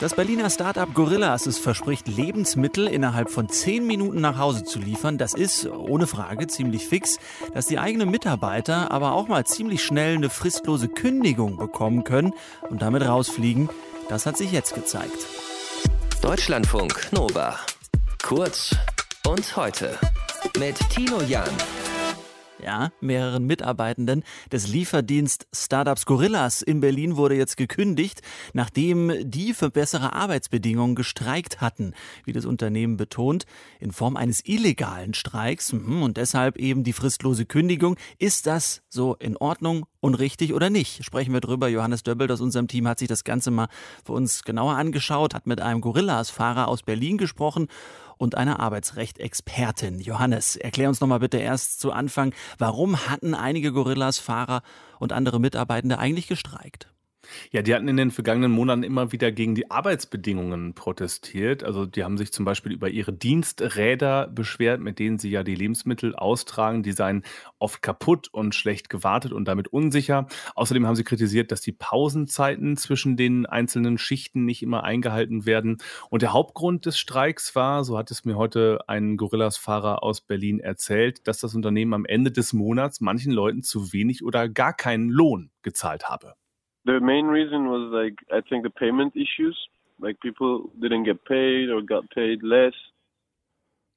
Das Berliner Startup Gorillas es verspricht, Lebensmittel innerhalb von zehn Minuten nach Hause zu liefern. Das ist ohne Frage ziemlich fix. Dass die eigenen Mitarbeiter aber auch mal ziemlich schnell eine fristlose Kündigung bekommen können und damit rausfliegen, das hat sich jetzt gezeigt. Deutschlandfunk Nova. Kurz und heute mit Tino Jan ja, mehreren Mitarbeitenden des Lieferdienst Startups Gorillas in Berlin wurde jetzt gekündigt, nachdem die für bessere Arbeitsbedingungen gestreikt hatten, wie das Unternehmen betont, in Form eines illegalen Streiks mhm, und deshalb eben die fristlose Kündigung. Ist das so in Ordnung und richtig oder nicht? Sprechen wir drüber. Johannes Döbbelt aus unserem Team hat sich das Ganze mal für uns genauer angeschaut, hat mit einem Gorillas-Fahrer aus Berlin gesprochen und einer Arbeitsrecht-Expertin. Johannes, erklär uns noch mal bitte erst zu Anfang, warum hatten einige Gorillas-Fahrer und andere Mitarbeitende eigentlich gestreikt? Ja, die hatten in den vergangenen Monaten immer wieder gegen die Arbeitsbedingungen protestiert. Also die haben sich zum Beispiel über ihre Diensträder beschwert, mit denen sie ja die Lebensmittel austragen. Die seien oft kaputt und schlecht gewartet und damit unsicher. Außerdem haben sie kritisiert, dass die Pausenzeiten zwischen den einzelnen Schichten nicht immer eingehalten werden. Und der Hauptgrund des Streiks war, so hat es mir heute ein Gorillas-Fahrer aus Berlin erzählt, dass das Unternehmen am Ende des Monats manchen Leuten zu wenig oder gar keinen Lohn gezahlt habe. The main reason was like I think the payment issues. Like people didn't get paid or got paid less.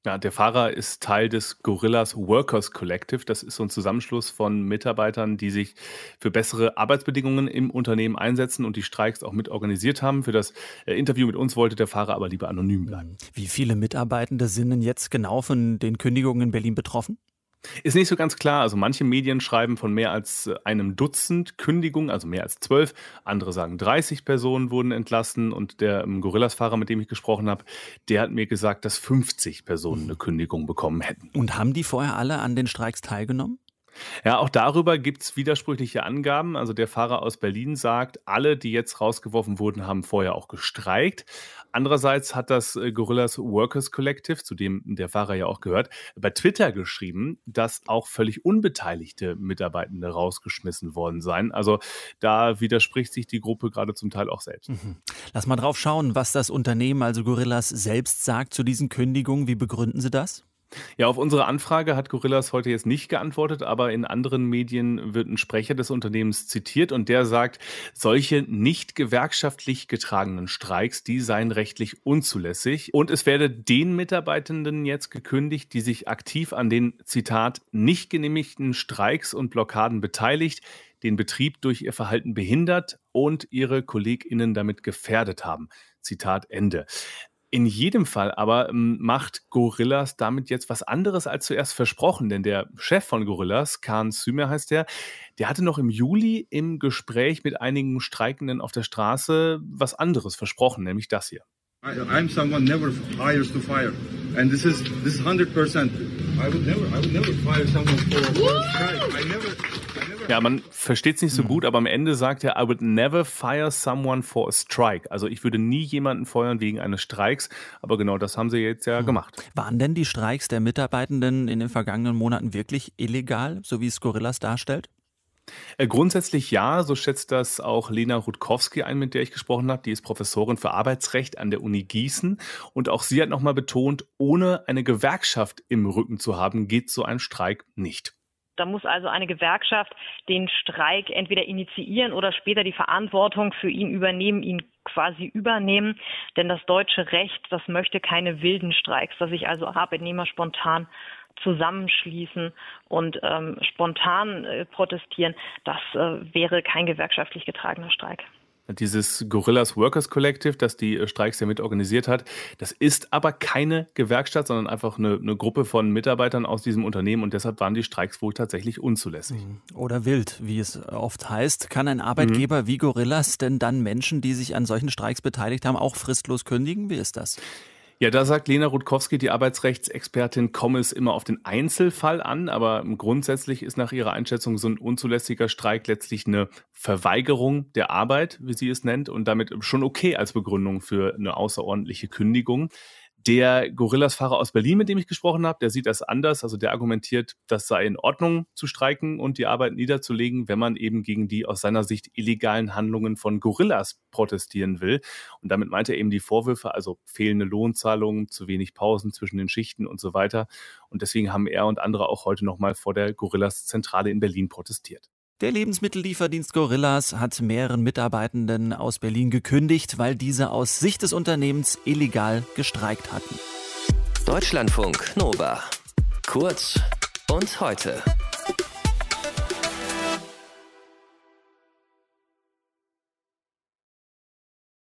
Ja, der Fahrer ist Teil des Gorillas Workers Collective. Das ist so ein Zusammenschluss von Mitarbeitern, die sich für bessere Arbeitsbedingungen im Unternehmen einsetzen und die Streiks auch mit organisiert haben. Für das äh, Interview mit uns wollte der Fahrer aber lieber anonym bleiben. Wie viele Mitarbeitende sind denn jetzt genau von den Kündigungen in Berlin betroffen? Ist nicht so ganz klar. Also manche Medien schreiben von mehr als äh, einem Dutzend Kündigungen, also mehr als zwölf. Andere sagen 30 Personen wurden entlassen. Und der ähm, Gorillas-Fahrer, mit dem ich gesprochen habe, der hat mir gesagt, dass 50 Personen eine Kündigung bekommen hätten. Und haben die vorher alle an den Streiks teilgenommen? Ja, auch darüber gibt es widersprüchliche Angaben. Also der Fahrer aus Berlin sagt, alle, die jetzt rausgeworfen wurden, haben vorher auch gestreikt. Andererseits hat das äh, Gorillas Workers Collective, zu dem der Fahrer ja auch gehört, bei Twitter geschrieben, dass auch völlig unbeteiligte Mitarbeitende rausgeschmissen worden seien. Also da widerspricht sich die Gruppe gerade zum Teil auch selbst. Mhm. Lass mal drauf schauen, was das Unternehmen, also Gorillas, selbst sagt zu diesen Kündigungen. Wie begründen Sie das? Ja, auf unsere Anfrage hat Gorillas heute jetzt nicht geantwortet, aber in anderen Medien wird ein Sprecher des Unternehmens zitiert und der sagt, solche nicht gewerkschaftlich getragenen Streiks, die seien rechtlich unzulässig und es werde den Mitarbeitenden jetzt gekündigt, die sich aktiv an den, Zitat, nicht genehmigten Streiks und Blockaden beteiligt, den Betrieb durch ihr Verhalten behindert und ihre KollegInnen damit gefährdet haben. Zitat Ende. In jedem Fall aber ähm, macht Gorillas damit jetzt was anderes als zuerst versprochen, denn der Chef von Gorillas, Khan Sümer heißt der, der hatte noch im Juli im Gespräch mit einigen Streikenden auf der Straße was anderes versprochen, nämlich das hier. I'm someone never hires to fire. And this is this is 100%. I would never I would never fire someone for a strike. I never ja, man versteht es nicht so mhm. gut, aber am Ende sagt er, I would never fire someone for a strike. Also ich würde nie jemanden feuern wegen eines Streiks, aber genau das haben sie jetzt ja mhm. gemacht. Waren denn die Streiks der Mitarbeitenden in den vergangenen Monaten wirklich illegal, so wie es Gorillas darstellt? Äh, grundsätzlich ja, so schätzt das auch Lena Rutkowski ein, mit der ich gesprochen habe. Die ist Professorin für Arbeitsrecht an der Uni Gießen. Und auch sie hat nochmal betont, ohne eine Gewerkschaft im Rücken zu haben, geht so ein Streik nicht. Da muss also eine Gewerkschaft den Streik entweder initiieren oder später die Verantwortung für ihn übernehmen, ihn quasi übernehmen. Denn das deutsche Recht, das möchte keine wilden Streiks, dass sich also Arbeitnehmer spontan zusammenschließen und ähm, spontan äh, protestieren. Das äh, wäre kein gewerkschaftlich getragener Streik. Dieses Gorillas Workers Collective, das die äh, Streiks ja mit organisiert hat, das ist aber keine Gewerkschaft, sondern einfach eine, eine, Gruppe von Mitarbeitern aus diesem Unternehmen und deshalb waren die Streiks wohl tatsächlich unzulässig. Mhm. Oder wild, wie es oft heißt. Kann ein Arbeitgeber mhm. wie Gorillas denn dann Menschen, die sich an solchen Streiks beteiligt haben, auch fristlos kündigen? Wie ist das? Ja, da sagt Lena Rutkowski, die Arbeitsrechtsexpertin, komme es immer auf den Einzelfall an, aber grundsätzlich ist nach ihrer Einschätzung so ein unzulässiger Streik letztlich eine Verweigerung der Arbeit, wie sie es nennt, und damit schon okay als Begründung für eine außerordentliche Kündigung. Der Gorillas-Fahrer aus Berlin, mit dem ich gesprochen habe, der sieht das anders. Also der argumentiert, das sei in Ordnung zu streiken und die Arbeit niederzulegen, wenn man eben gegen die aus seiner Sicht illegalen Handlungen von Gorillas protestieren will. Und damit meint er eben die Vorwürfe, also fehlende Lohnzahlungen, zu wenig Pausen zwischen den Schichten und so weiter. Und deswegen haben er und andere auch heute nochmal vor der Gorillas-Zentrale in Berlin protestiert. Der Lebensmittellieferdienst Gorillas hat mehreren Mitarbeitenden aus Berlin gekündigt, weil diese aus Sicht des Unternehmens illegal gestreikt hatten. Deutschlandfunk Nova. Kurz und heute.